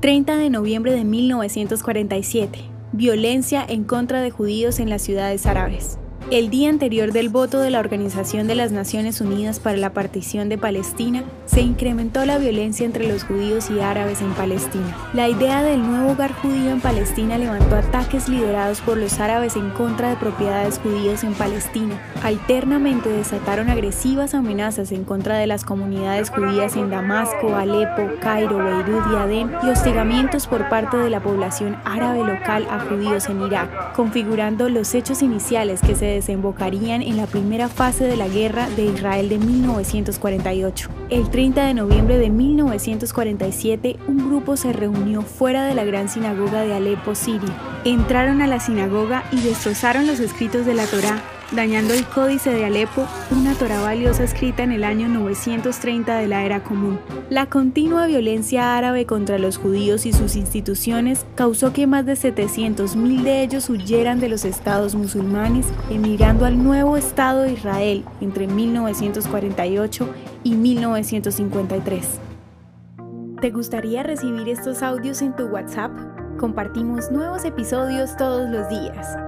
30 de noviembre de 1947. Violencia en contra de judíos en las ciudades árabes. El día anterior del voto de la Organización de las Naciones Unidas para la partición de Palestina, se incrementó la violencia entre los judíos y árabes en Palestina. La idea del nuevo hogar judío en Palestina levantó ataques liderados por los árabes en contra de propiedades judías en Palestina. Alternamente desataron agresivas amenazas en contra de las comunidades judías en Damasco, Alepo, Cairo, Beirut y Adén y hostigamientos por parte de la población árabe local a judíos en Irak, configurando los hechos iniciales que se desembocarían en la primera fase de la guerra de Israel de 1948. El 30 de noviembre de 1947, un grupo se reunió fuera de la gran sinagoga de Alepo, Siria. Entraron a la sinagoga y destrozaron los escritos de la Torá, dañando el Códice de Alepo, una Torah valiosa escrita en el año 930 de la era común. La continua violencia árabe contra los judíos y sus instituciones causó que más de 700.000 de ellos huyeran de los estados musulmanes, emigrando al nuevo Estado Israel entre 1948 y 1953. ¿Te gustaría recibir estos audios en tu WhatsApp? Compartimos nuevos episodios todos los días.